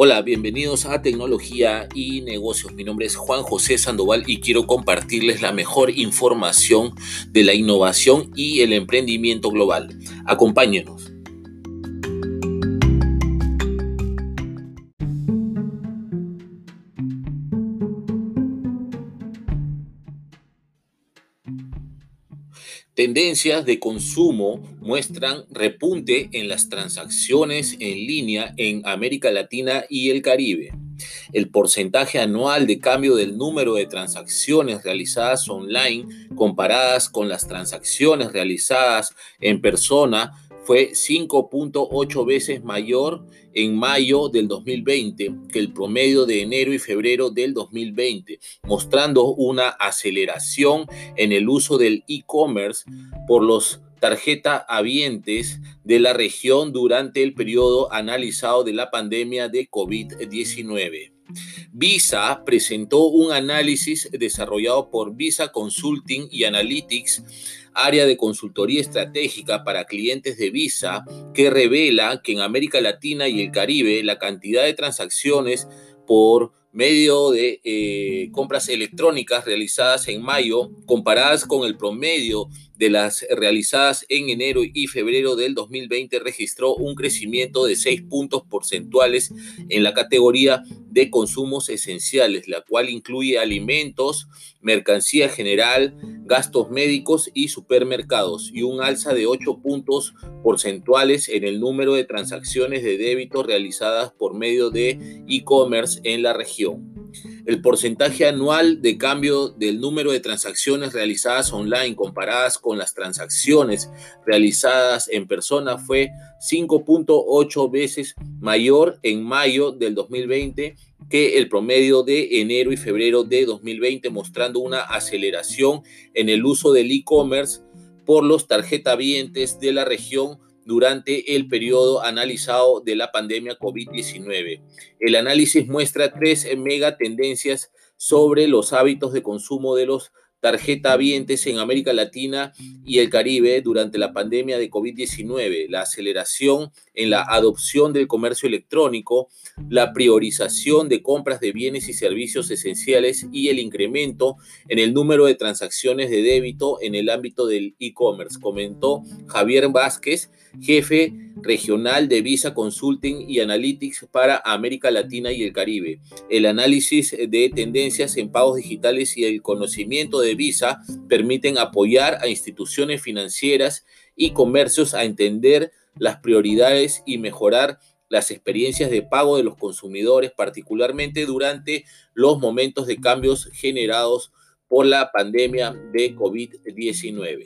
Hola, bienvenidos a Tecnología y Negocios. Mi nombre es Juan José Sandoval y quiero compartirles la mejor información de la innovación y el emprendimiento global. Acompáñenos. Tendencias de consumo muestran repunte en las transacciones en línea en América Latina y el Caribe. El porcentaje anual de cambio del número de transacciones realizadas online comparadas con las transacciones realizadas en persona fue 5.8 veces mayor en mayo del 2020 que el promedio de enero y febrero del 2020, mostrando una aceleración en el uso del e-commerce por los tarjeta habientes de la región durante el periodo analizado de la pandemia de COVID-19. Visa presentó un análisis desarrollado por Visa Consulting y Analytics, área de consultoría estratégica para clientes de Visa, que revela que en América Latina y el Caribe la cantidad de transacciones por medio de eh, compras electrónicas realizadas en mayo comparadas con el promedio de las realizadas en enero y febrero del 2020 registró un crecimiento de 6 puntos porcentuales en la categoría de consumos esenciales, la cual incluye alimentos, mercancía general, gastos médicos y supermercados, y un alza de 8 puntos porcentuales en el número de transacciones de débito realizadas por medio de e-commerce en la región. El porcentaje anual de cambio del número de transacciones realizadas online comparadas con las transacciones realizadas en persona fue 5.8 veces mayor en mayo del 2020 que el promedio de enero y febrero de 2020, mostrando una aceleración en el uso del e-commerce por los tarjetavientes de la región durante el periodo analizado de la pandemia COVID-19. El análisis muestra tres mega tendencias sobre los hábitos de consumo de los tarjeta habientes en América Latina y el Caribe durante la pandemia de COVID-19, la aceleración en la adopción del comercio electrónico, la priorización de compras de bienes y servicios esenciales y el incremento en el número de transacciones de débito en el ámbito del e-commerce, comentó Javier Vázquez, jefe regional de Visa Consulting y Analytics para América Latina y el Caribe. El análisis de tendencias en pagos digitales y el conocimiento de Visa permiten apoyar a instituciones financieras y comercios a entender las prioridades y mejorar las experiencias de pago de los consumidores, particularmente durante los momentos de cambios generados por la pandemia de COVID-19.